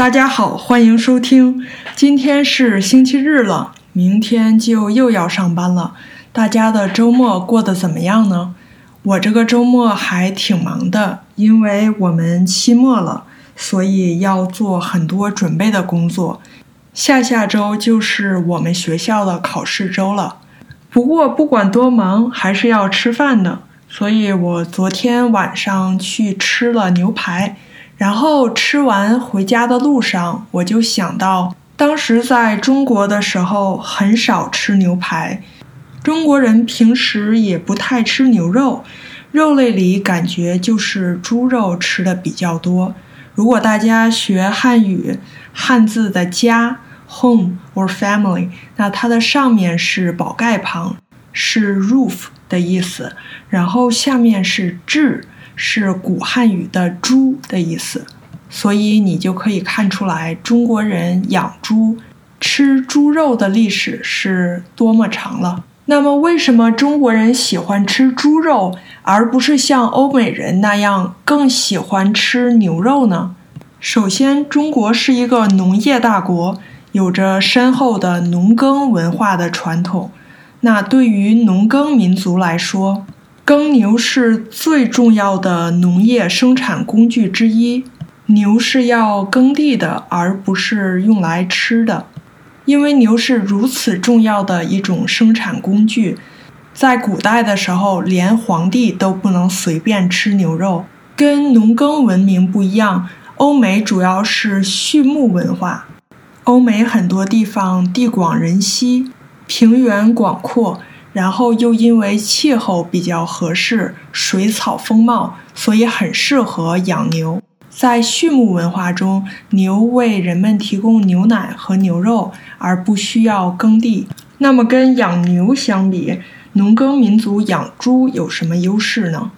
大家好，欢迎收听。今天是星期日了，明天就又要上班了。大家的周末过得怎么样呢？我这个周末还挺忙的，因为我们期末了，所以要做很多准备的工作。下下周就是我们学校的考试周了。不过不管多忙，还是要吃饭的，所以我昨天晚上去吃了牛排。然后吃完回家的路上，我就想到，当时在中国的时候很少吃牛排，中国人平时也不太吃牛肉，肉类里感觉就是猪肉吃的比较多。如果大家学汉语，汉字的家 home or family，那它的上面是宝盖旁，是 roof 的意思，然后下面是志。是古汉语的“猪”的意思，所以你就可以看出来中国人养猪、吃猪肉的历史是多么长了。那么，为什么中国人喜欢吃猪肉，而不是像欧美人那样更喜欢吃牛肉呢？首先，中国是一个农业大国，有着深厚的农耕文化的传统。那对于农耕民族来说，耕牛是最重要的农业生产工具之一，牛是要耕地的，而不是用来吃的。因为牛是如此重要的一种生产工具，在古代的时候，连皇帝都不能随便吃牛肉。跟农耕文明不一样，欧美主要是畜牧文化。欧美很多地方地广人稀，平原广阔。然后又因为气候比较合适，水草丰茂，所以很适合养牛。在畜牧文化中，牛为人们提供牛奶和牛肉，而不需要耕地。那么，跟养牛相比，农耕民族养猪有什么优势呢？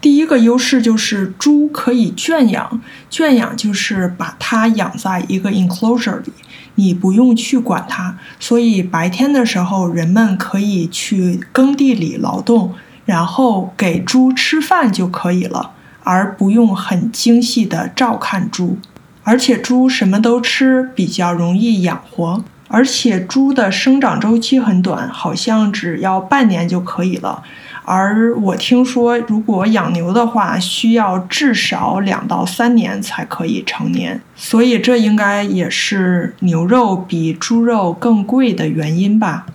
第一个优势就是猪可以圈养，圈养就是把它养在一个 enclosure 里。你不用去管它，所以白天的时候，人们可以去耕地里劳动，然后给猪吃饭就可以了，而不用很精细的照看猪。而且猪什么都吃，比较容易养活。而且猪的生长周期很短，好像只要半年就可以了。而我听说，如果养牛的话，需要至少两到三年才可以成年。所以这应该也是牛肉比猪肉更贵的原因吧？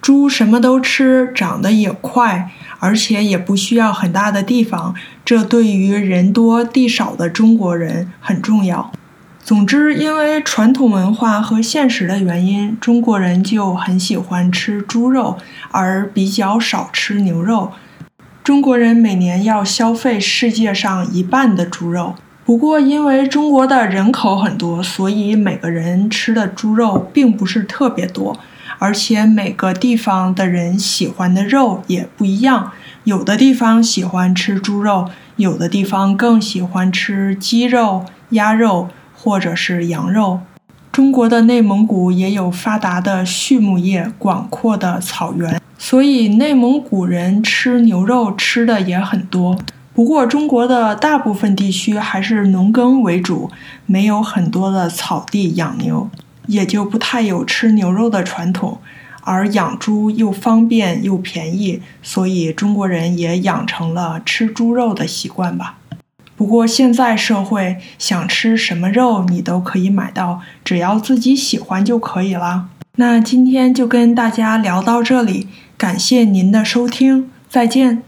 猪什么都吃，长得也快，而且也不需要很大的地方，这对于人多地少的中国人很重要。总之，因为传统文化和现实的原因，中国人就很喜欢吃猪肉，而比较少吃牛肉。中国人每年要消费世界上一半的猪肉。不过，因为中国的人口很多，所以每个人吃的猪肉并不是特别多，而且每个地方的人喜欢的肉也不一样。有的地方喜欢吃猪肉，有的地方更喜欢吃鸡肉、鸭肉。或者是羊肉，中国的内蒙古也有发达的畜牧业、广阔的草原，所以内蒙古人吃牛肉吃的也很多。不过，中国的大部分地区还是农耕为主，没有很多的草地养牛，也就不太有吃牛肉的传统。而养猪又方便又便宜，所以中国人也养成了吃猪肉的习惯吧。不过现在社会想吃什么肉你都可以买到，只要自己喜欢就可以了。那今天就跟大家聊到这里，感谢您的收听，再见。